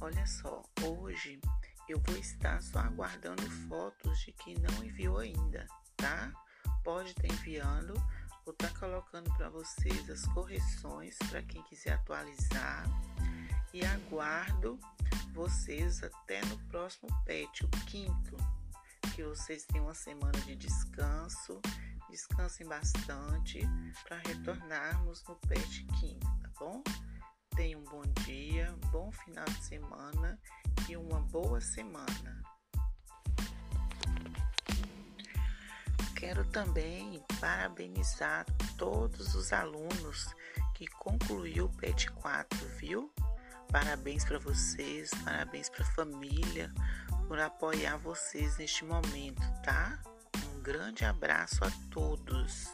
Olha só, hoje eu vou estar só aguardando fotos de quem não enviou ainda, tá? Pode estar enviando, vou estar colocando para vocês as correções para quem quiser atualizar e aguardo vocês até no próximo PET, o quinto, que vocês tenham uma semana de descanso, descansem bastante para retornarmos no PET quinto, tá bom? Bom final de semana e uma boa semana. Quero também parabenizar todos os alunos que concluiu o PET 4, viu? Parabéns para vocês, parabéns para a família por apoiar vocês neste momento, tá? Um grande abraço a todos.